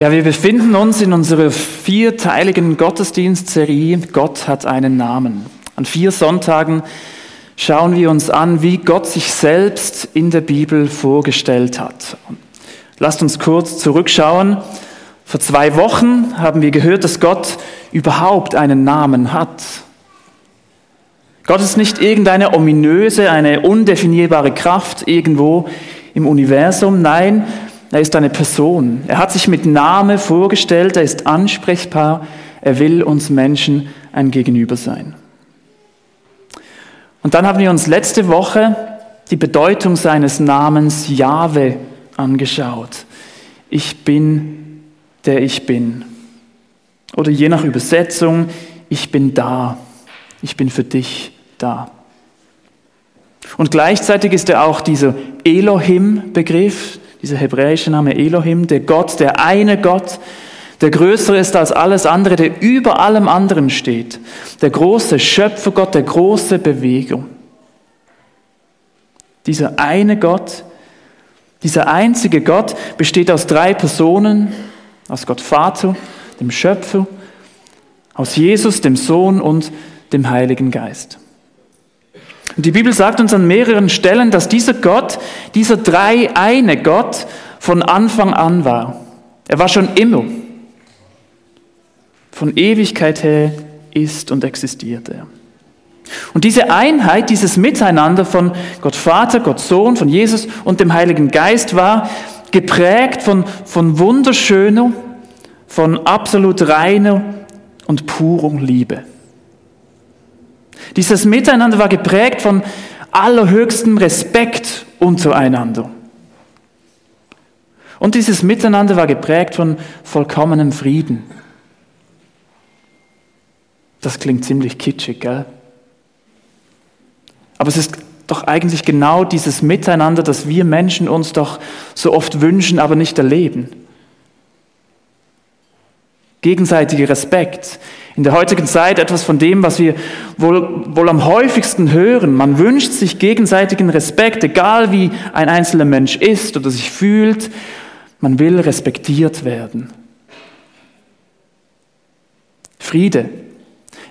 Ja, wir befinden uns in unserer vierteiligen Gottesdienstserie Gott hat einen Namen. An vier Sonntagen schauen wir uns an, wie Gott sich selbst in der Bibel vorgestellt hat. Lasst uns kurz zurückschauen. Vor zwei Wochen haben wir gehört, dass Gott überhaupt einen Namen hat. Gott ist nicht irgendeine ominöse, eine undefinierbare Kraft irgendwo im Universum. Nein, er ist eine Person. Er hat sich mit Name vorgestellt, er ist ansprechbar, er will uns Menschen ein Gegenüber sein. Und dann haben wir uns letzte Woche die Bedeutung seines Namens Jahwe angeschaut. Ich bin, der ich bin. Oder je nach Übersetzung, ich bin da. Ich bin für dich da. Und gleichzeitig ist er auch dieser Elohim-Begriff, dieser hebräische Name Elohim, der Gott, der eine Gott, der größer ist als alles andere, der über allem anderen steht, der große Schöpfergott, der große Bewegung. Dieser eine Gott, dieser einzige Gott besteht aus drei Personen, aus Gott Vater, dem Schöpfer, aus Jesus, dem Sohn und dem Heiligen Geist. Und die Bibel sagt uns an mehreren Stellen, dass dieser Gott, dieser drei eine Gott von Anfang an war. Er war schon immer. Von Ewigkeit her ist und existiert er. Und diese Einheit, dieses Miteinander von Gott Vater, Gott Sohn, von Jesus und dem Heiligen Geist war geprägt von, von wunderschöner, von absolut reiner und purer Liebe. Dieses Miteinander war geprägt von allerhöchstem Respekt untereinander. Und dieses Miteinander war geprägt von vollkommenem Frieden. Das klingt ziemlich kitschig, gell? Aber es ist doch eigentlich genau dieses Miteinander, das wir Menschen uns doch so oft wünschen, aber nicht erleben. Gegenseitiger Respekt, in der heutigen Zeit etwas von dem, was wir wohl, wohl am häufigsten hören. Man wünscht sich gegenseitigen Respekt, egal wie ein einzelner Mensch ist oder sich fühlt. Man will respektiert werden. Friede.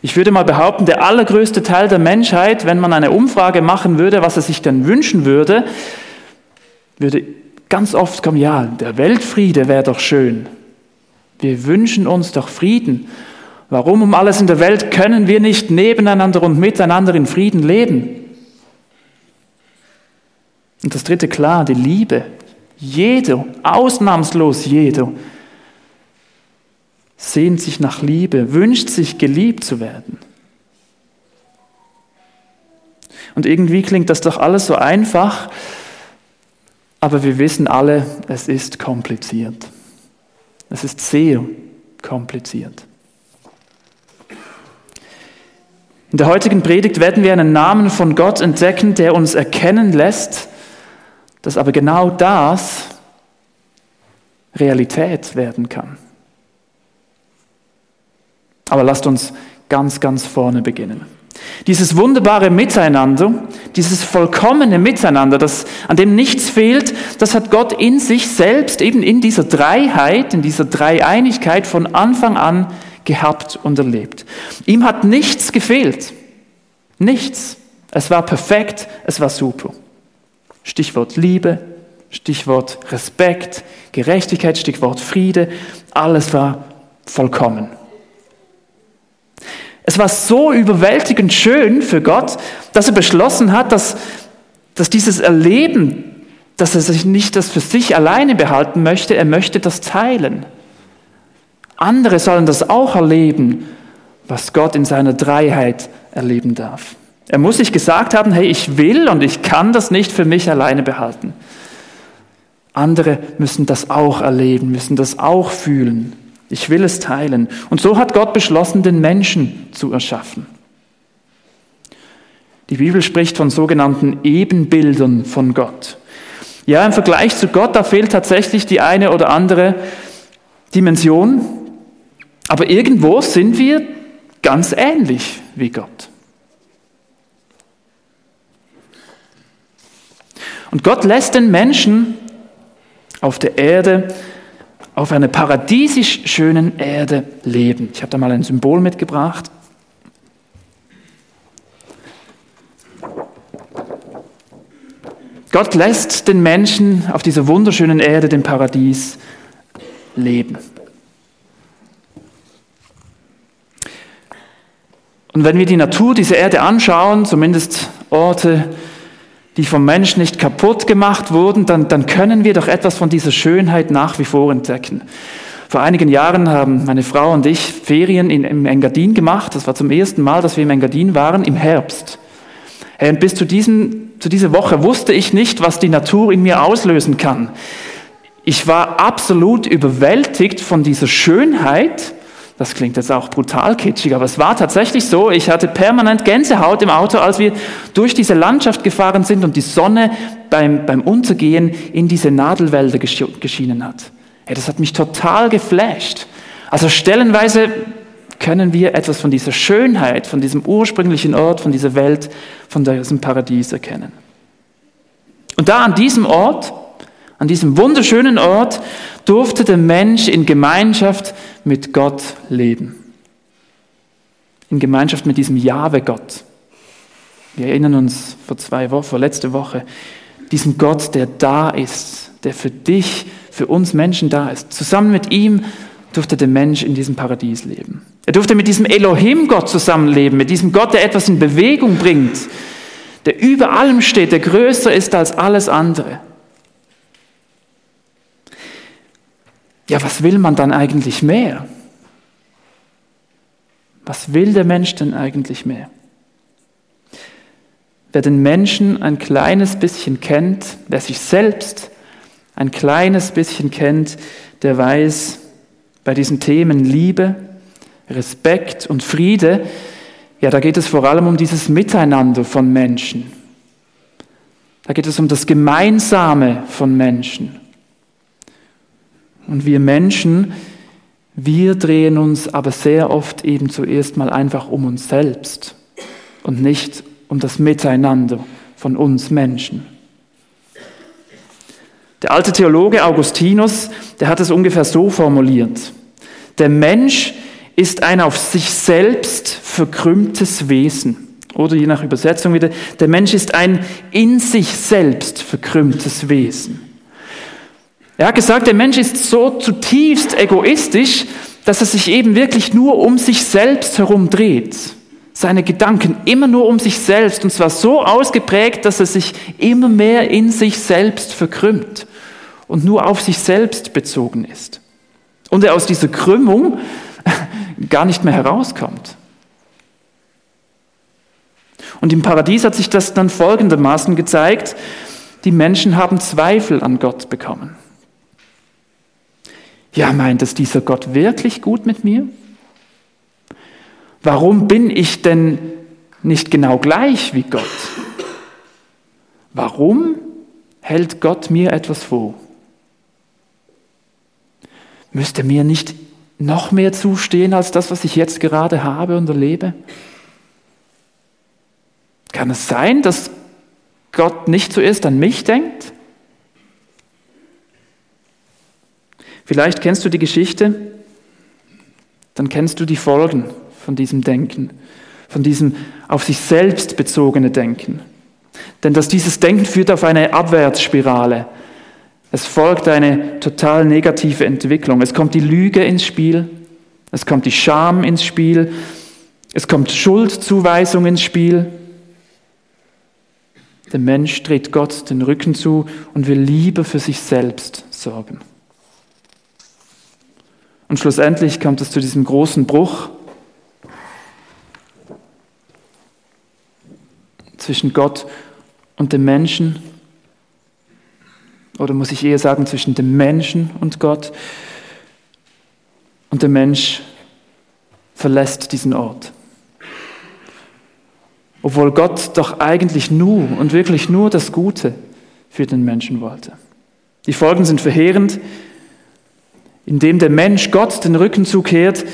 Ich würde mal behaupten, der allergrößte Teil der Menschheit, wenn man eine Umfrage machen würde, was er sich denn wünschen würde, würde ganz oft kommen, ja, der Weltfriede wäre doch schön. Wir wünschen uns doch Frieden. Warum um alles in der Welt können wir nicht nebeneinander und miteinander in Frieden leben? Und das dritte klar, die Liebe. Jeder, ausnahmslos jeder, sehnt sich nach Liebe, wünscht sich geliebt zu werden. Und irgendwie klingt das doch alles so einfach, aber wir wissen alle, es ist kompliziert. Es ist sehr kompliziert. In der heutigen Predigt werden wir einen Namen von Gott entdecken, der uns erkennen lässt, dass aber genau das Realität werden kann. Aber lasst uns ganz, ganz vorne beginnen. Dieses wunderbare Miteinander, dieses vollkommene Miteinander, das, an dem nichts fehlt, das hat Gott in sich selbst, eben in dieser Dreiheit, in dieser Dreieinigkeit von Anfang an gehabt und erlebt. Ihm hat nichts gefehlt. Nichts. Es war perfekt, es war super. Stichwort Liebe, Stichwort Respekt, Gerechtigkeit, Stichwort Friede, alles war vollkommen. Es war so überwältigend schön für Gott, dass er beschlossen hat, dass, dass dieses Erleben, dass er sich nicht das für sich alleine behalten möchte, er möchte das teilen. Andere sollen das auch erleben, was Gott in seiner Dreiheit erleben darf. Er muss sich gesagt haben, hey, ich will und ich kann das nicht für mich alleine behalten. Andere müssen das auch erleben, müssen das auch fühlen. Ich will es teilen. Und so hat Gott beschlossen, den Menschen zu erschaffen. Die Bibel spricht von sogenannten Ebenbildern von Gott. Ja, im Vergleich zu Gott, da fehlt tatsächlich die eine oder andere Dimension, aber irgendwo sind wir ganz ähnlich wie Gott. Und Gott lässt den Menschen auf der Erde auf einer paradiesisch schönen Erde leben. Ich habe da mal ein Symbol mitgebracht. Gott lässt den Menschen auf dieser wunderschönen Erde, dem Paradies, leben. Und wenn wir die Natur dieser Erde anschauen, zumindest Orte, die vom Menschen nicht kaputt gemacht wurden, dann, dann können wir doch etwas von dieser Schönheit nach wie vor entdecken. Vor einigen Jahren haben meine Frau und ich Ferien in, im Engadin gemacht. Das war zum ersten Mal, dass wir im Engadin waren, im Herbst. Und bis zu, diesem, zu dieser Woche wusste ich nicht, was die Natur in mir auslösen kann. Ich war absolut überwältigt von dieser Schönheit. Das klingt jetzt auch brutal kitschig, aber es war tatsächlich so. Ich hatte permanent Gänsehaut im Auto, als wir durch diese Landschaft gefahren sind und die Sonne beim, beim Untergehen in diese Nadelwälder geschienen hat. Ja, das hat mich total geflasht. Also stellenweise können wir etwas von dieser Schönheit, von diesem ursprünglichen Ort, von dieser Welt, von diesem Paradies erkennen. Und da an diesem Ort, an diesem wunderschönen Ort, durfte der Mensch in Gemeinschaft mit Gott leben. In Gemeinschaft mit diesem Jahwe-Gott. Wir erinnern uns vor zwei Wochen, vor letzte Woche, diesen Gott, der da ist, der für dich, für uns Menschen da ist. Zusammen mit ihm durfte der Mensch in diesem Paradies leben. Er durfte mit diesem Elohim-Gott zusammenleben, mit diesem Gott, der etwas in Bewegung bringt, der über allem steht, der größer ist als alles andere. Ja, was will man dann eigentlich mehr? Was will der Mensch denn eigentlich mehr? Wer den Menschen ein kleines bisschen kennt, wer sich selbst ein kleines bisschen kennt, der weiß, bei diesen Themen Liebe, Respekt und Friede, ja, da geht es vor allem um dieses Miteinander von Menschen. Da geht es um das Gemeinsame von Menschen. Und wir Menschen, wir drehen uns aber sehr oft eben zuerst mal einfach um uns selbst und nicht um das Miteinander von uns Menschen. Der alte Theologe Augustinus, der hat es ungefähr so formuliert. Der Mensch ist ein auf sich selbst verkrümmtes Wesen. Oder je nach Übersetzung wieder, der Mensch ist ein in sich selbst verkrümmtes Wesen. Er hat gesagt, der Mensch ist so zutiefst egoistisch, dass er sich eben wirklich nur um sich selbst herum dreht. Seine Gedanken immer nur um sich selbst und zwar so ausgeprägt, dass er sich immer mehr in sich selbst verkrümmt und nur auf sich selbst bezogen ist und er aus dieser Krümmung gar nicht mehr herauskommt. Und im Paradies hat sich das dann folgendermaßen gezeigt, die Menschen haben Zweifel an Gott bekommen. Ja, meint es dieser Gott wirklich gut mit mir? Warum bin ich denn nicht genau gleich wie Gott? Warum hält Gott mir etwas vor? Müsste mir nicht noch mehr zustehen als das, was ich jetzt gerade habe und erlebe? Kann es sein, dass Gott nicht zuerst an mich denkt? Vielleicht kennst du die Geschichte, dann kennst du die Folgen von diesem Denken, von diesem auf sich selbst bezogene Denken. Denn dass dieses Denken führt auf eine Abwärtsspirale, es folgt eine total negative Entwicklung. Es kommt die Lüge ins Spiel, es kommt die Scham ins Spiel, es kommt Schuldzuweisung ins Spiel. Der Mensch dreht Gott den Rücken zu und will lieber für sich selbst sorgen. Und schlussendlich kommt es zu diesem großen Bruch zwischen Gott und dem Menschen oder muss ich eher sagen zwischen dem Menschen und Gott. Und der Mensch verlässt diesen Ort. Obwohl Gott doch eigentlich nur und wirklich nur das Gute für den Menschen wollte. Die Folgen sind verheerend. Indem der Mensch Gott den Rücken zukehrt,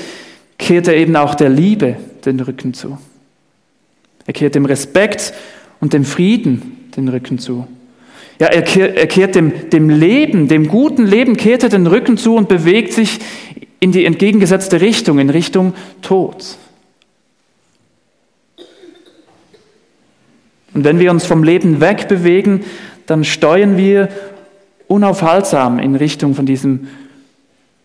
kehrt er eben auch der Liebe den Rücken zu. Er kehrt dem Respekt und dem Frieden den Rücken zu. Ja, er kehrt, er kehrt dem, dem Leben, dem guten Leben, kehrt er den Rücken zu und bewegt sich in die entgegengesetzte Richtung, in Richtung Tod. Und wenn wir uns vom Leben wegbewegen, dann steuern wir unaufhaltsam in Richtung von diesem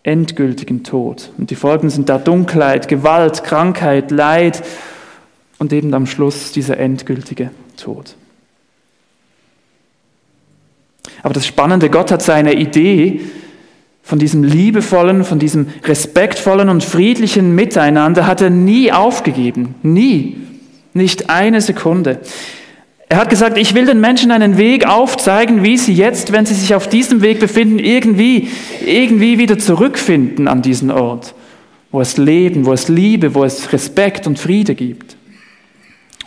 endgültigen Tod. Und die Folgen sind da Dunkelheit, Gewalt, Krankheit, Leid und eben am Schluss dieser endgültige Tod. Aber das Spannende, Gott hat seine Idee von diesem liebevollen, von diesem respektvollen und friedlichen Miteinander, hat er nie aufgegeben. Nie. Nicht eine Sekunde. Er hat gesagt, ich will den Menschen einen Weg aufzeigen, wie sie jetzt, wenn sie sich auf diesem Weg befinden, irgendwie, irgendwie wieder zurückfinden an diesen Ort, wo es Leben, wo es Liebe, wo es Respekt und Friede gibt.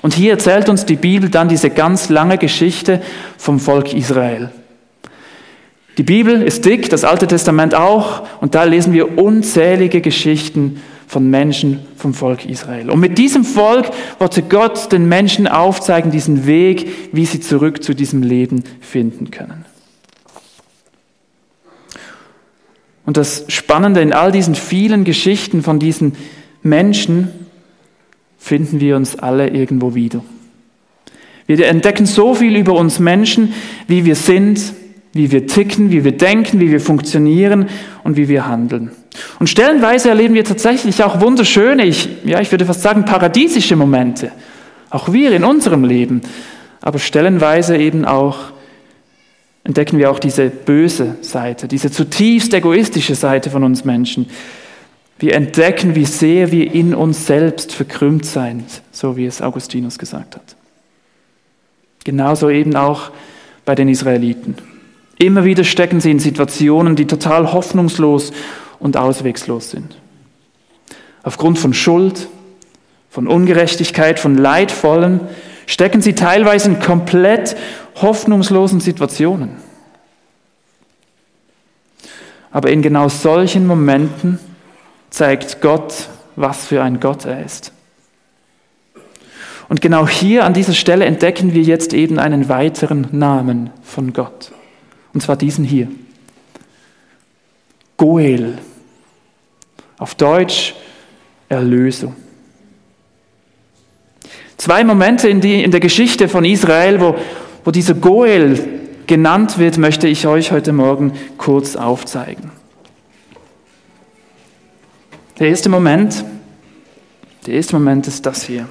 Und hier erzählt uns die Bibel dann diese ganz lange Geschichte vom Volk Israel. Die Bibel ist dick, das Alte Testament auch, und da lesen wir unzählige Geschichten von Menschen vom Volk Israel. Und mit diesem Volk wollte Gott den Menschen aufzeigen, diesen Weg, wie sie zurück zu diesem Leben finden können. Und das Spannende in all diesen vielen Geschichten von diesen Menschen finden wir uns alle irgendwo wieder. Wir entdecken so viel über uns Menschen, wie wir sind, wie wir ticken, wie wir denken, wie wir funktionieren und wie wir handeln. Und stellenweise erleben wir tatsächlich auch wunderschöne, ich, ja, ich würde fast sagen paradiesische Momente. Auch wir in unserem Leben. Aber stellenweise eben auch entdecken wir auch diese böse Seite, diese zutiefst egoistische Seite von uns Menschen. Wir entdecken, wie sehr wir in uns selbst verkrümmt sind, so wie es Augustinus gesagt hat. Genauso eben auch bei den Israeliten. Immer wieder stecken sie in Situationen, die total hoffnungslos und auswegslos sind. Aufgrund von Schuld, von Ungerechtigkeit, von Leidvollen stecken sie teilweise in komplett hoffnungslosen Situationen. Aber in genau solchen Momenten zeigt Gott, was für ein Gott er ist. Und genau hier an dieser Stelle entdecken wir jetzt eben einen weiteren Namen von Gott. Und zwar diesen hier. Goel. Auf Deutsch Erlösung. Zwei Momente in, die, in der Geschichte von Israel, wo, wo dieser Goel genannt wird, möchte ich euch heute Morgen kurz aufzeigen. Der erste Moment, der erste Moment ist das hier.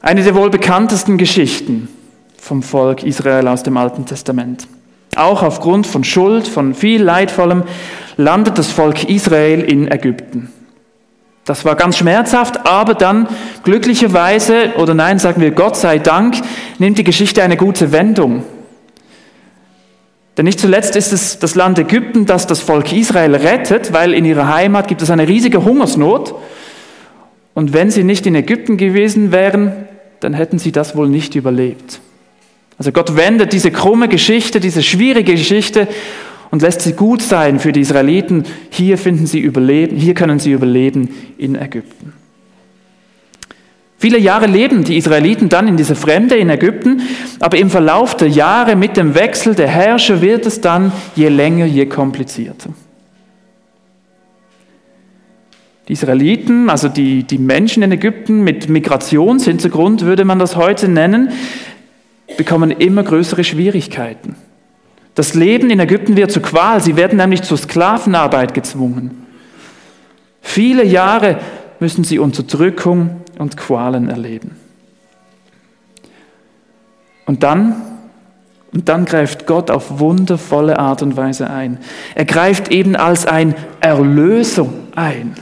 Eine der wohl bekanntesten Geschichten vom Volk Israel aus dem Alten Testament. Auch aufgrund von Schuld, von viel Leidvollem, landet das Volk Israel in Ägypten. Das war ganz schmerzhaft, aber dann glücklicherweise, oder nein, sagen wir Gott sei Dank, nimmt die Geschichte eine gute Wendung. Denn nicht zuletzt ist es das Land Ägypten, das das Volk Israel rettet, weil in ihrer Heimat gibt es eine riesige Hungersnot. Und wenn sie nicht in Ägypten gewesen wären, dann hätten sie das wohl nicht überlebt. Also Gott wendet diese krumme Geschichte, diese schwierige Geschichte und lässt sie gut sein für die Israeliten. Hier finden sie Überleben, hier können sie überleben in Ägypten. Viele Jahre leben die Israeliten dann in dieser Fremde in Ägypten, aber im Verlauf der Jahre mit dem Wechsel der Herrscher wird es dann je länger, je komplizierter. Die Israeliten, also die, die Menschen in Ägypten mit Migrationshintergrund, würde man das heute nennen, bekommen immer größere Schwierigkeiten. Das Leben in Ägypten wird zur Qual, sie werden nämlich zur Sklavenarbeit gezwungen. Viele Jahre müssen sie Unterdrückung und Qualen erleben. Und dann, und dann greift Gott auf wundervolle Art und Weise ein. Er greift eben als ein Erlöser ein.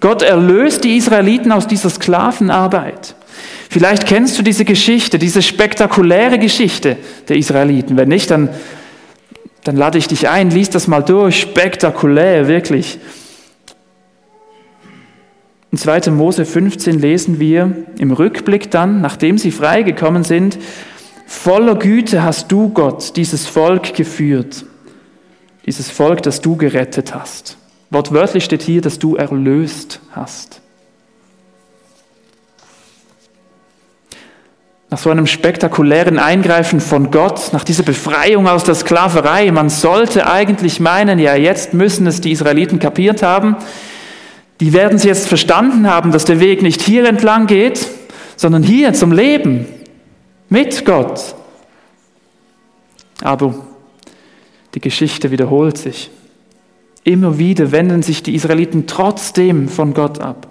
Gott erlöst die Israeliten aus dieser Sklavenarbeit. Vielleicht kennst du diese Geschichte, diese spektakuläre Geschichte der Israeliten. Wenn nicht, dann, dann lade ich dich ein, lies das mal durch. Spektakulär, wirklich. In 2. Mose 15 lesen wir im Rückblick dann, nachdem sie freigekommen sind, voller Güte hast du, Gott, dieses Volk geführt. Dieses Volk, das du gerettet hast. Wortwörtlich steht hier, dass du erlöst hast. Nach so einem spektakulären Eingreifen von Gott, nach dieser Befreiung aus der Sklaverei, man sollte eigentlich meinen, ja, jetzt müssen es die Israeliten kapiert haben, die werden es jetzt verstanden haben, dass der Weg nicht hier entlang geht, sondern hier zum Leben mit Gott. Aber die Geschichte wiederholt sich. Immer wieder wenden sich die Israeliten trotzdem von Gott ab.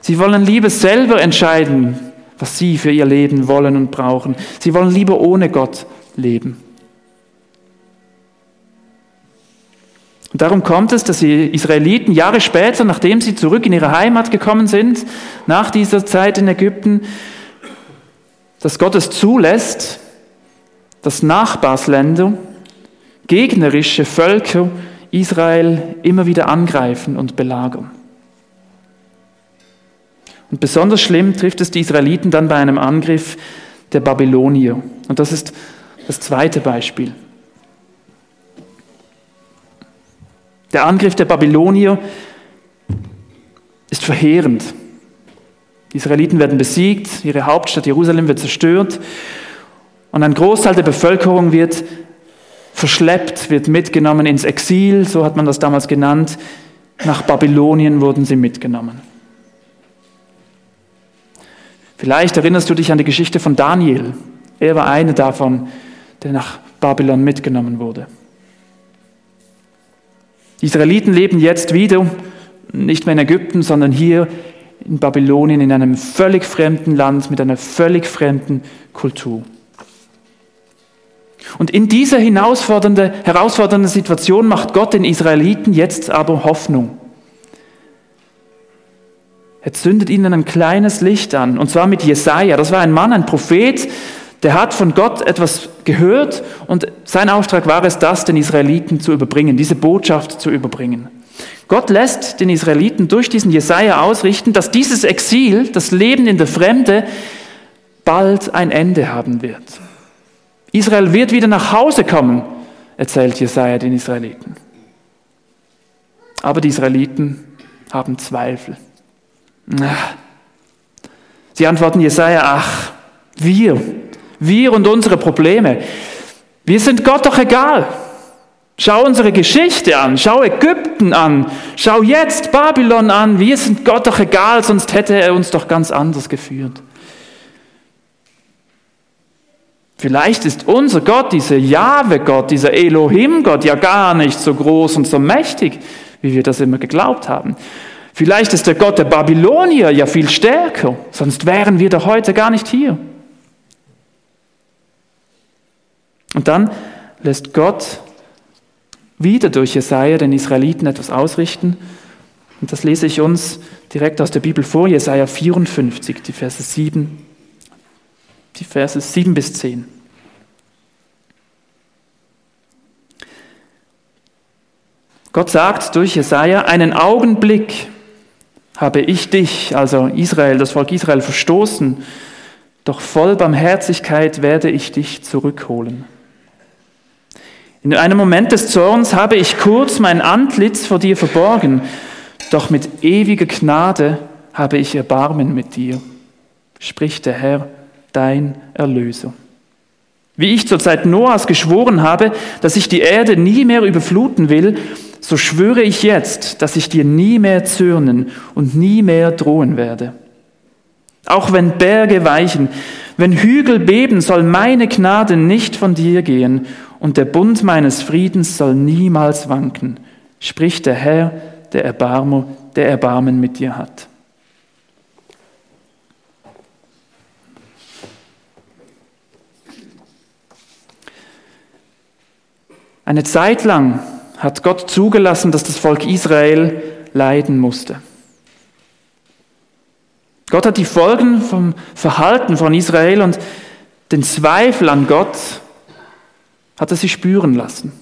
Sie wollen lieber selber entscheiden, was sie für ihr Leben wollen und brauchen. Sie wollen lieber ohne Gott leben. Und darum kommt es, dass die Israeliten Jahre später, nachdem sie zurück in ihre Heimat gekommen sind, nach dieser Zeit in Ägypten, dass Gott es zulässt, dass Nachbarsländer, gegnerische Völker Israel immer wieder angreifen und belagern. Und besonders schlimm trifft es die Israeliten dann bei einem Angriff der Babylonier. Und das ist das zweite Beispiel. Der Angriff der Babylonier ist verheerend. Die Israeliten werden besiegt, ihre Hauptstadt Jerusalem wird zerstört und ein Großteil der Bevölkerung wird verschleppt, wird mitgenommen ins Exil, so hat man das damals genannt. Nach Babylonien wurden sie mitgenommen. Vielleicht erinnerst du dich an die Geschichte von Daniel. Er war einer davon, der nach Babylon mitgenommen wurde. Die Israeliten leben jetzt wieder, nicht mehr in Ägypten, sondern hier in Babylonien, in einem völlig fremden Land mit einer völlig fremden Kultur. Und in dieser herausfordernden, herausfordernden Situation macht Gott den Israeliten jetzt aber Hoffnung. Er zündet ihnen ein kleines Licht an, und zwar mit Jesaja. Das war ein Mann, ein Prophet, der hat von Gott etwas gehört und sein Auftrag war es, das den Israeliten zu überbringen, diese Botschaft zu überbringen. Gott lässt den Israeliten durch diesen Jesaja ausrichten, dass dieses Exil, das Leben in der Fremde, bald ein Ende haben wird. Israel wird wieder nach Hause kommen, erzählt Jesaja den Israeliten. Aber die Israeliten haben Zweifel. Sie antworten Jesaja, ach, wir, wir und unsere Probleme. Wir sind Gott doch egal. Schau unsere Geschichte an, schau Ägypten an, schau jetzt Babylon an. Wir sind Gott doch egal, sonst hätte er uns doch ganz anders geführt. Vielleicht ist unser Gott, dieser Jahwe-Gott, dieser Elohim-Gott ja gar nicht so groß und so mächtig, wie wir das immer geglaubt haben. Vielleicht ist der Gott der Babylonier ja viel stärker, sonst wären wir doch heute gar nicht hier. Und dann lässt Gott wieder durch Jesaja den Israeliten etwas ausrichten. Und das lese ich uns direkt aus der Bibel vor, Jesaja 54, die Verse 7, die Verse 7 bis 10. Gott sagt durch Jesaja, einen Augenblick habe ich dich, also Israel, das Volk Israel, verstoßen, doch voll Barmherzigkeit werde ich dich zurückholen. In einem Moment des Zorns habe ich kurz mein Antlitz vor dir verborgen, doch mit ewiger Gnade habe ich Erbarmen mit dir, spricht der Herr, dein Erlöser. Wie ich zur Zeit Noahs geschworen habe, dass ich die Erde nie mehr überfluten will, so schwöre ich jetzt, dass ich dir nie mehr zürnen und nie mehr drohen werde. Auch wenn Berge weichen, wenn Hügel beben, soll meine Gnade nicht von dir gehen und der Bund meines Friedens soll niemals wanken, spricht der Herr, der Erbarmer, der Erbarmen mit dir hat. Eine Zeit lang hat Gott zugelassen, dass das Volk Israel leiden musste. Gott hat die Folgen vom Verhalten von Israel und den Zweifel an Gott hat er sie spüren lassen.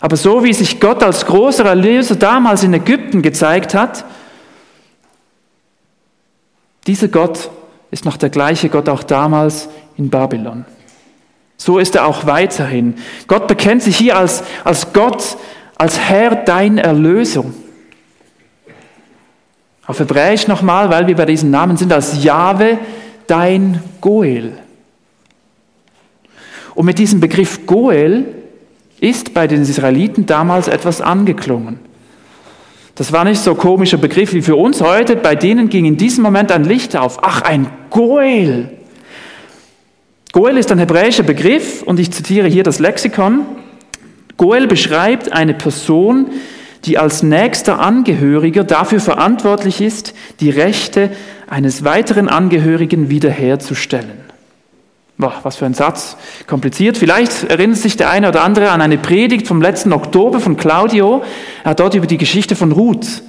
Aber so wie sich Gott als großer Erlöser damals in Ägypten gezeigt hat, dieser Gott ist noch der gleiche Gott auch damals in Babylon. So ist er auch weiterhin. Gott bekennt sich hier als, als Gott, als Herr dein Erlöser. Auf Hebräisch nochmal, weil wir bei diesen Namen sind, als Jahwe dein Goel. Und mit diesem Begriff Goel ist bei den Israeliten damals etwas angeklungen. Das war nicht so ein komischer Begriff wie für uns heute. Bei denen ging in diesem Moment ein Licht auf. Ach, ein Goel. Goel ist ein hebräischer Begriff und ich zitiere hier das Lexikon. Goel beschreibt eine Person, die als nächster Angehöriger dafür verantwortlich ist, die Rechte eines weiteren Angehörigen wiederherzustellen. Boah, was für ein Satz. Kompliziert. Vielleicht erinnert sich der eine oder andere an eine Predigt vom letzten Oktober von Claudio. Er hat dort über die Geschichte von Ruth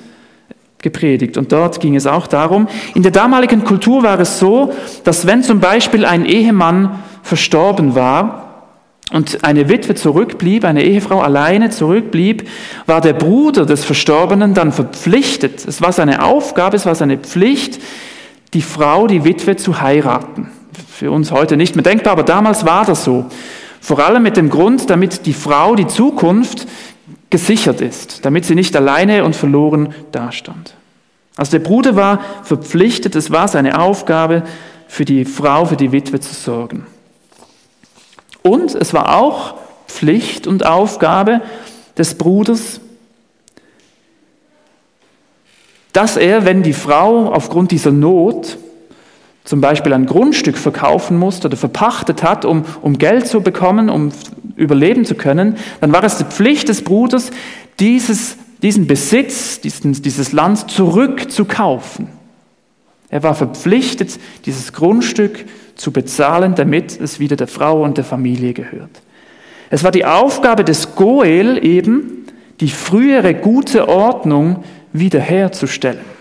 gepredigt. Und dort ging es auch darum, in der damaligen Kultur war es so, dass wenn zum Beispiel ein Ehemann verstorben war und eine Witwe zurückblieb, eine Ehefrau alleine zurückblieb, war der Bruder des Verstorbenen dann verpflichtet, es war seine Aufgabe, es war seine Pflicht, die Frau, die Witwe zu heiraten für uns heute nicht mehr denkbar, aber damals war das so. Vor allem mit dem Grund, damit die Frau die Zukunft gesichert ist, damit sie nicht alleine und verloren dastand. Also der Bruder war verpflichtet, es war seine Aufgabe, für die Frau, für die Witwe zu sorgen. Und es war auch Pflicht und Aufgabe des Bruders, dass er, wenn die Frau aufgrund dieser Not zum Beispiel ein Grundstück verkaufen musste oder verpachtet hat, um, um Geld zu bekommen, um überleben zu können, dann war es die Pflicht des Bruders, dieses, diesen Besitz, diesen, dieses Land zurückzukaufen. Er war verpflichtet, dieses Grundstück zu bezahlen, damit es wieder der Frau und der Familie gehört. Es war die Aufgabe des Goel eben, die frühere gute Ordnung wiederherzustellen.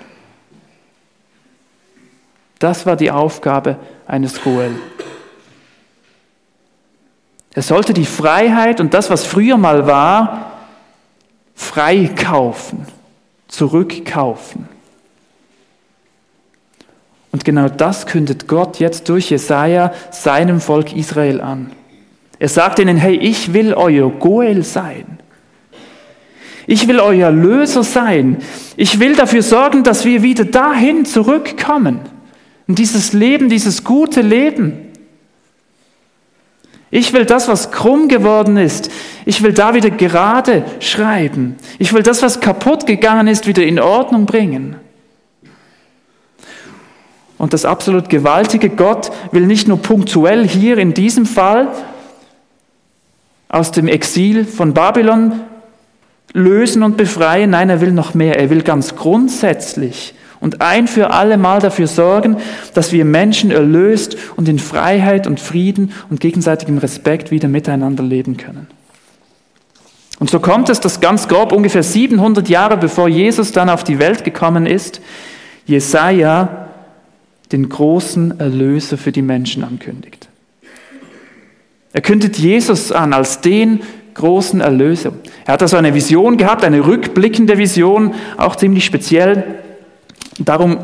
Das war die Aufgabe eines Goel. Er sollte die Freiheit und das, was früher mal war, freikaufen, zurückkaufen. Und genau das kündet Gott jetzt durch Jesaja seinem Volk Israel an. Er sagt ihnen: Hey, ich will euer Goel sein. Ich will euer Löser sein. Ich will dafür sorgen, dass wir wieder dahin zurückkommen. Und dieses Leben, dieses gute Leben. Ich will das, was krumm geworden ist, ich will da wieder gerade schreiben. Ich will das, was kaputt gegangen ist, wieder in Ordnung bringen. Und das absolut gewaltige Gott will nicht nur punktuell hier in diesem Fall aus dem Exil von Babylon lösen und befreien, nein, er will noch mehr. Er will ganz grundsätzlich und ein für alle Mal dafür sorgen, dass wir Menschen erlöst und in Freiheit und Frieden und gegenseitigem Respekt wieder miteinander leben können. Und so kommt es, dass ganz grob ungefähr 700 Jahre bevor Jesus dann auf die Welt gekommen ist, Jesaja den großen Erlöser für die Menschen ankündigt. Er kündigt Jesus an als den großen Erlöser. Er hat also eine Vision gehabt, eine rückblickende Vision, auch ziemlich speziell. Darum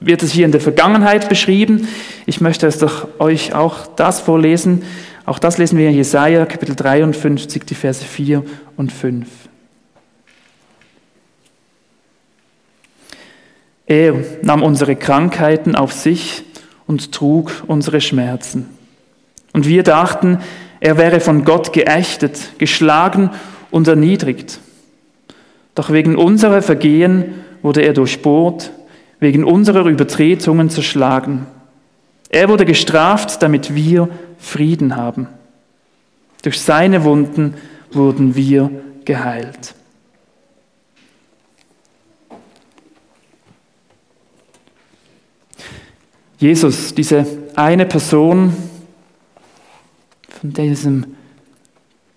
wird es hier in der Vergangenheit beschrieben. Ich möchte es doch euch auch das vorlesen. Auch das lesen wir in Jesaja, Kapitel 53, die Verse 4 und 5. Er nahm unsere Krankheiten auf sich und trug unsere Schmerzen. Und wir dachten, er wäre von Gott geächtet, geschlagen und erniedrigt. Doch wegen unserer Vergehen wurde er durchbohrt wegen unserer Übertretungen zerschlagen. Er wurde gestraft, damit wir Frieden haben. Durch seine Wunden wurden wir geheilt. Jesus, diese eine Person von diesem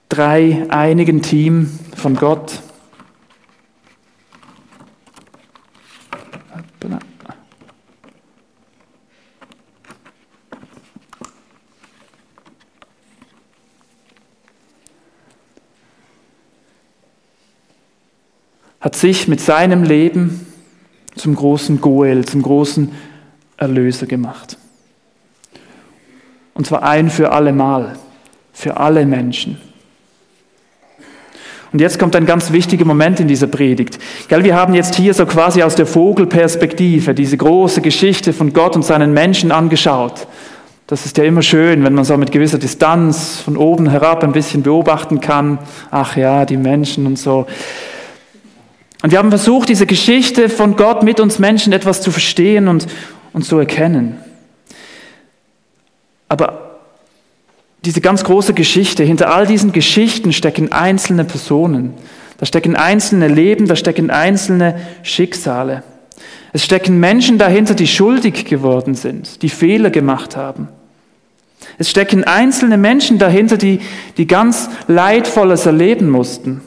dreieinigen Team von Gott, hat sich mit seinem Leben zum großen Goel, zum großen Erlöser gemacht. Und zwar ein für alle Mal, für alle Menschen. Und jetzt kommt ein ganz wichtiger Moment in dieser Predigt. Gell, wir haben jetzt hier so quasi aus der Vogelperspektive diese große Geschichte von Gott und seinen Menschen angeschaut. Das ist ja immer schön, wenn man so mit gewisser Distanz von oben herab ein bisschen beobachten kann. Ach ja, die Menschen und so. Und wir haben versucht, diese Geschichte von Gott mit uns Menschen etwas zu verstehen und, und zu erkennen. Aber diese ganz große Geschichte, hinter all diesen Geschichten stecken einzelne Personen. Da stecken einzelne Leben, da stecken einzelne Schicksale. Es stecken Menschen dahinter, die schuldig geworden sind, die Fehler gemacht haben. Es stecken einzelne Menschen dahinter, die, die ganz Leidvolles erleben mussten.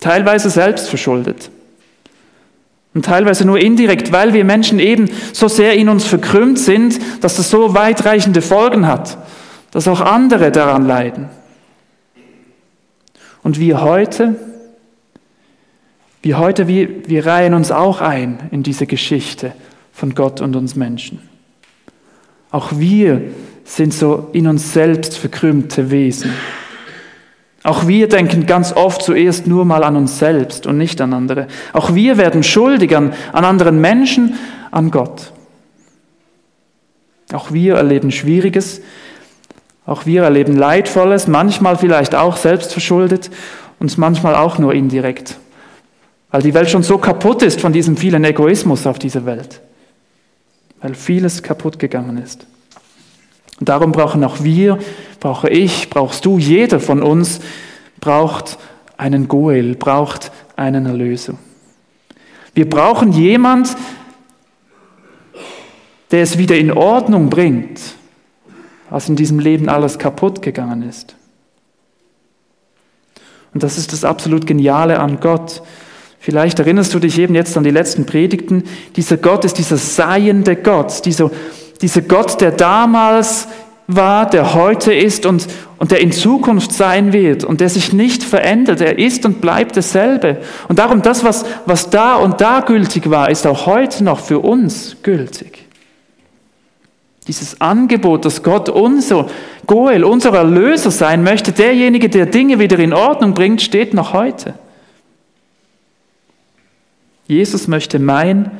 Teilweise selbst verschuldet. Und teilweise nur indirekt, weil wir Menschen eben so sehr in uns verkrümmt sind, dass das so weitreichende Folgen hat dass auch andere daran leiden. Und wir heute, wir heute, wir, wir reihen uns auch ein in diese Geschichte von Gott und uns Menschen. Auch wir sind so in uns selbst verkrümmte Wesen. Auch wir denken ganz oft zuerst nur mal an uns selbst und nicht an andere. Auch wir werden schuldig an, an anderen Menschen, an Gott. Auch wir erleben Schwieriges, auch wir erleben Leidvolles, manchmal vielleicht auch selbstverschuldet und manchmal auch nur indirekt, weil die Welt schon so kaputt ist von diesem vielen Egoismus auf dieser Welt, weil vieles kaputt gegangen ist. Und darum brauchen auch wir, brauche ich, brauchst du, jeder von uns braucht einen Goel, braucht einen Erlöser. Wir brauchen jemand, der es wieder in Ordnung bringt, was in diesem Leben alles kaputt gegangen ist. Und das ist das absolut Geniale an Gott. Vielleicht erinnerst du dich eben jetzt an die letzten Predigten. Dieser Gott ist dieser seiende Gott, dieser, dieser Gott, der damals war, der heute ist und, und der in Zukunft sein wird und der sich nicht verändert. Er ist und bleibt dasselbe. Und darum, das, was, was da und da gültig war, ist auch heute noch für uns gültig. Dieses Angebot, dass Gott unser Goel, unser Erlöser sein möchte, derjenige, der Dinge wieder in Ordnung bringt, steht noch heute. Jesus möchte mein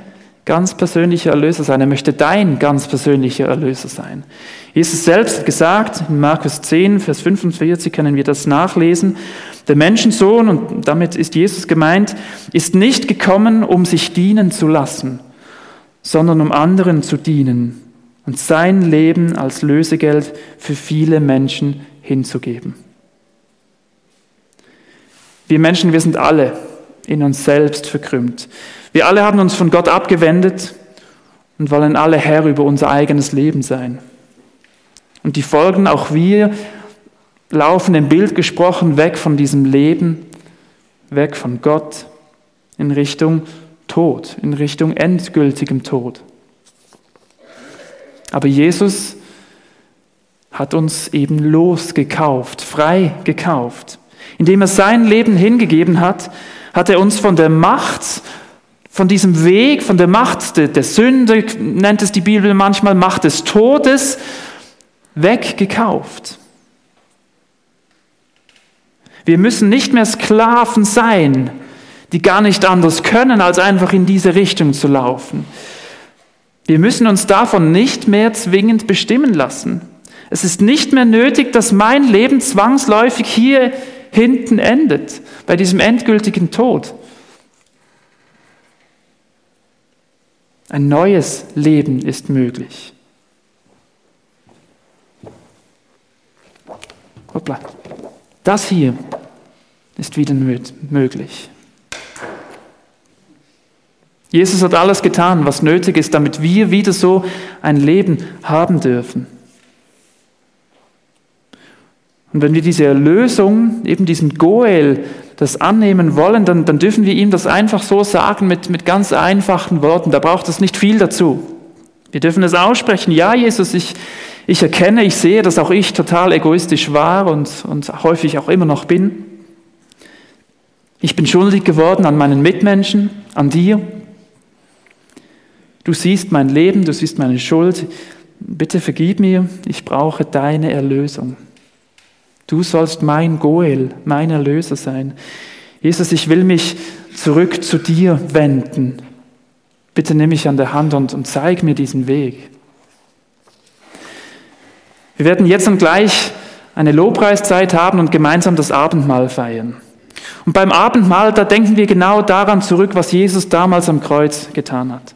ganz persönlicher Erlöser sein. Er möchte dein ganz persönlicher Erlöser sein. Jesus selbst hat gesagt, in Markus 10, Vers 45 können wir das nachlesen, der Menschensohn, und damit ist Jesus gemeint, ist nicht gekommen, um sich dienen zu lassen, sondern um anderen zu dienen und sein Leben als Lösegeld für viele Menschen hinzugeben. Wir Menschen, wir sind alle in uns selbst verkrümmt. Wir alle haben uns von Gott abgewendet und wollen alle Herr über unser eigenes Leben sein. Und die Folgen, auch wir, laufen im Bild gesprochen weg von diesem Leben, weg von Gott, in Richtung Tod, in Richtung endgültigem Tod. Aber Jesus hat uns eben losgekauft, frei gekauft. Indem er sein Leben hingegeben hat, hat er uns von der Macht, von diesem Weg, von der Macht der, Sünde, nennt es die Bibel manchmal, Macht des Todes, weggekauft. Wir müssen nicht mehr Sklaven sein, die gar nicht anders können, als einfach in diese Richtung zu laufen. Wir müssen uns davon nicht mehr zwingend bestimmen lassen. Es ist nicht mehr nötig, dass mein Leben zwangsläufig hier hinten endet, bei diesem endgültigen Tod. Ein neues Leben ist möglich. Hoppla. Das hier ist wieder möglich. Jesus hat alles getan, was nötig ist, damit wir wieder so ein Leben haben dürfen. Und wenn wir diese Erlösung, eben diesen Goel, das annehmen wollen, dann, dann dürfen wir ihm das einfach so sagen mit, mit ganz einfachen Worten. Da braucht es nicht viel dazu. Wir dürfen es aussprechen. Ja, Jesus, ich, ich erkenne, ich sehe, dass auch ich total egoistisch war und, und häufig auch immer noch bin. Ich bin schuldig geworden an meinen Mitmenschen, an dir. Du siehst mein Leben, du siehst meine Schuld. Bitte vergib mir, ich brauche deine Erlösung. Du sollst mein Goel, mein Erlöser sein. Jesus, ich will mich zurück zu dir wenden. Bitte nimm mich an der Hand und, und zeig mir diesen Weg. Wir werden jetzt und gleich eine Lobpreiszeit haben und gemeinsam das Abendmahl feiern. Und beim Abendmahl, da denken wir genau daran zurück, was Jesus damals am Kreuz getan hat.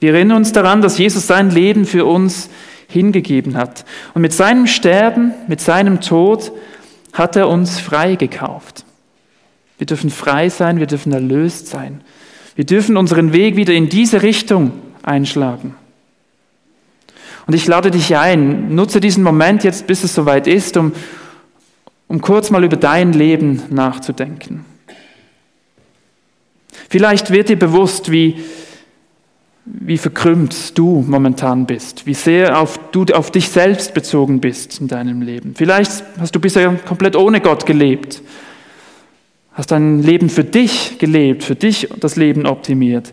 Wir erinnern uns daran, dass Jesus sein Leben für uns hingegeben hat. Und mit seinem Sterben, mit seinem Tod hat er uns frei gekauft. Wir dürfen frei sein, wir dürfen erlöst sein. Wir dürfen unseren Weg wieder in diese Richtung einschlagen. Und ich lade dich ein, nutze diesen Moment jetzt, bis es soweit ist, um, um kurz mal über dein Leben nachzudenken. Vielleicht wird dir bewusst, wie, wie verkrümmt du momentan bist, wie sehr auf, du auf dich selbst bezogen bist in deinem Leben. Vielleicht hast du bisher komplett ohne Gott gelebt, hast dein Leben für dich gelebt, für dich das Leben optimiert.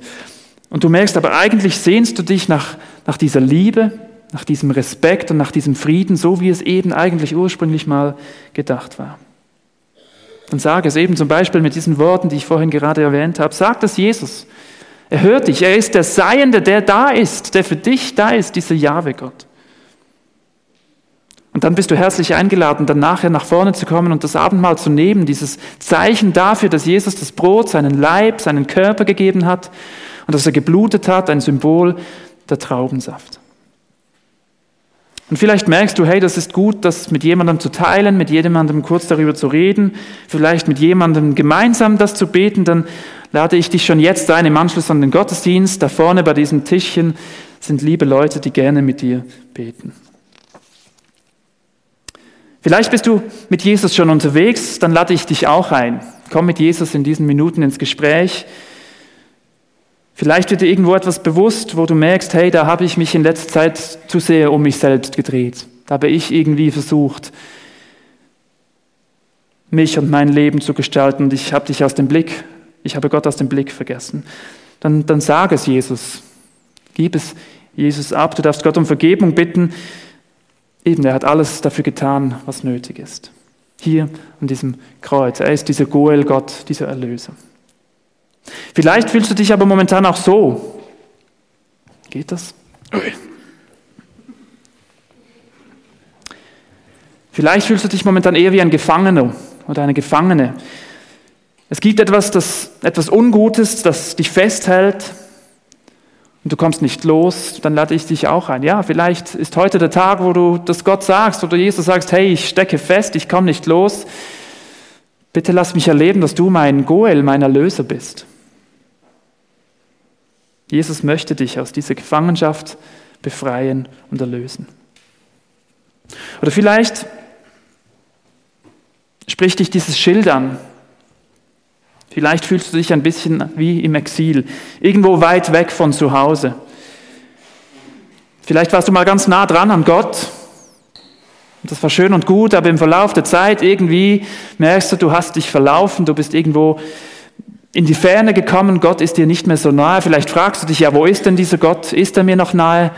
Und du merkst aber eigentlich sehnst du dich nach, nach dieser Liebe, nach diesem Respekt und nach diesem Frieden, so wie es eben eigentlich ursprünglich mal gedacht war. Dann sage es eben zum Beispiel mit diesen Worten, die ich vorhin gerade erwähnt habe. Sag das Jesus. Er hört dich. Er ist der Seiende, der da ist, der für dich da ist, dieser Jahwe-Gott. Und dann bist du herzlich eingeladen, dann nachher nach vorne zu kommen und das Abendmahl zu nehmen, dieses Zeichen dafür, dass Jesus das Brot, seinen Leib, seinen Körper gegeben hat und dass er geblutet hat, ein Symbol der Traubensaft. Und vielleicht merkst du, hey, das ist gut, das mit jemandem zu teilen, mit jemandem kurz darüber zu reden, vielleicht mit jemandem gemeinsam das zu beten, dann lade ich dich schon jetzt ein im Anschluss an den Gottesdienst. Da vorne bei diesem Tischchen sind liebe Leute, die gerne mit dir beten. Vielleicht bist du mit Jesus schon unterwegs, dann lade ich dich auch ein. Komm mit Jesus in diesen Minuten ins Gespräch. Vielleicht wird dir irgendwo etwas bewusst, wo du merkst, hey, da habe ich mich in letzter Zeit zu sehr um mich selbst gedreht. Da habe ich irgendwie versucht, mich und mein Leben zu gestalten und ich habe dich aus dem Blick ich habe Gott aus dem Blick vergessen, dann, dann sag es Jesus. Gib es Jesus ab. Du darfst Gott um Vergebung bitten. Eben, er hat alles dafür getan, was nötig ist. Hier an diesem Kreuz. Er ist dieser Goel Gott, dieser Erlöser. Vielleicht fühlst du dich aber momentan auch so. Geht das? Vielleicht fühlst du dich momentan eher wie ein Gefangener oder eine Gefangene. Es gibt etwas, das, etwas Ungutes, das dich festhält und du kommst nicht los, dann lade ich dich auch ein. Ja, vielleicht ist heute der Tag, wo du das Gott sagst oder Jesus sagst, hey, ich stecke fest, ich komme nicht los. Bitte lass mich erleben, dass du mein Goel, mein Erlöser bist. Jesus möchte dich aus dieser Gefangenschaft befreien und erlösen. Oder vielleicht spricht dich dieses Schild an, Vielleicht fühlst du dich ein bisschen wie im Exil, irgendwo weit weg von zu Hause. Vielleicht warst du mal ganz nah dran an Gott. Das war schön und gut, aber im Verlauf der Zeit irgendwie merkst du, du hast dich verlaufen, du bist irgendwo in die Ferne gekommen, Gott ist dir nicht mehr so nahe. Vielleicht fragst du dich, ja, wo ist denn dieser Gott? Ist er mir noch nahe?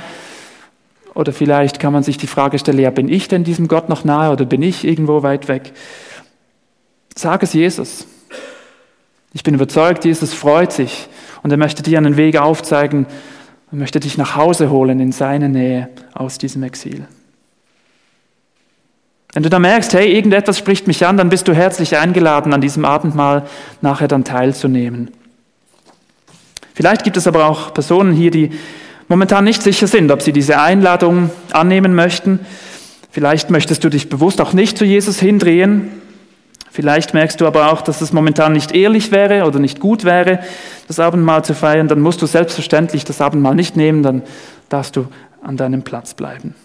Oder vielleicht kann man sich die Frage stellen, ja, bin ich denn diesem Gott noch nahe oder bin ich irgendwo weit weg? Sag es Jesus. Ich bin überzeugt, Jesus freut sich und er möchte dir einen Weg aufzeigen und möchte dich nach Hause holen in seine Nähe aus diesem Exil. Wenn du da merkst, hey, irgendetwas spricht mich an, dann bist du herzlich eingeladen, an diesem Abendmahl nachher dann teilzunehmen. Vielleicht gibt es aber auch Personen hier, die momentan nicht sicher sind, ob sie diese Einladung annehmen möchten. Vielleicht möchtest du dich bewusst auch nicht zu Jesus hindrehen Vielleicht merkst du aber auch, dass es momentan nicht ehrlich wäre oder nicht gut wäre, das Abendmahl zu feiern. Dann musst du selbstverständlich das Abendmahl nicht nehmen, dann darfst du an deinem Platz bleiben.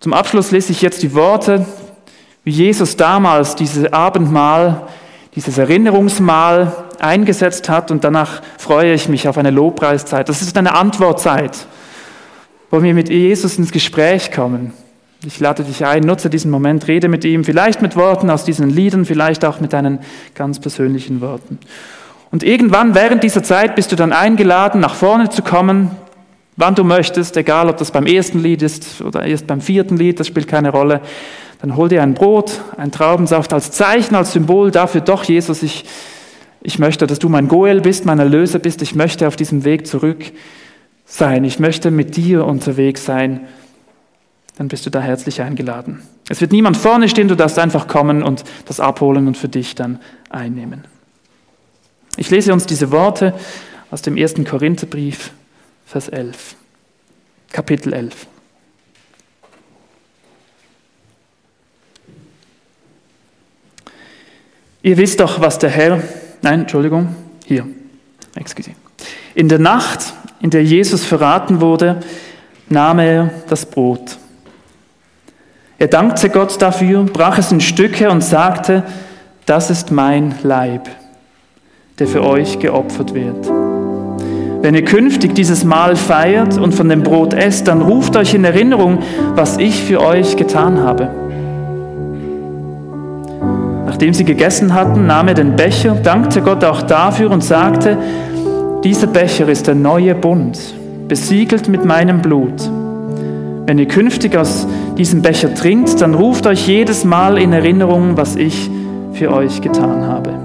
Zum Abschluss lese ich jetzt die Worte, wie Jesus damals dieses Abendmahl, dieses Erinnerungsmahl eingesetzt hat und danach freue ich mich auf eine Lobpreiszeit. Das ist eine Antwortzeit, wo wir mit Jesus ins Gespräch kommen. Ich lade dich ein, nutze diesen Moment, rede mit ihm, vielleicht mit Worten aus diesen Liedern, vielleicht auch mit deinen ganz persönlichen Worten. Und irgendwann während dieser Zeit bist du dann eingeladen, nach vorne zu kommen, Wann du möchtest, egal ob das beim ersten Lied ist oder erst beim vierten Lied, das spielt keine Rolle. Dann hol dir ein Brot, ein Traubensaft als Zeichen, als Symbol dafür, doch Jesus, ich, ich möchte, dass du mein Goel bist, mein Erlöser bist. Ich möchte auf diesem Weg zurück sein. Ich möchte mit dir unterwegs sein. Dann bist du da herzlich eingeladen. Es wird niemand vorne stehen, du darfst einfach kommen und das abholen und für dich dann einnehmen. Ich lese uns diese Worte aus dem ersten Korintherbrief, Vers 11. Kapitel 11. Ihr wisst doch, was der Herr, nein, Entschuldigung, hier, excuse. In der Nacht, in der Jesus verraten wurde, nahm er das Brot. Er dankte Gott dafür, brach es in Stücke und sagte, das ist mein Leib, der für euch geopfert wird. Wenn ihr künftig dieses Mahl feiert und von dem Brot esst, dann ruft euch in Erinnerung, was ich für euch getan habe. Nachdem sie gegessen hatten, nahm er den Becher, dankte Gott auch dafür und sagte, dieser Becher ist der neue Bund, besiegelt mit meinem Blut. Wenn ihr künftig aus diesem Becher trinkt, dann ruft euch jedes Mal in Erinnerung, was ich für euch getan habe.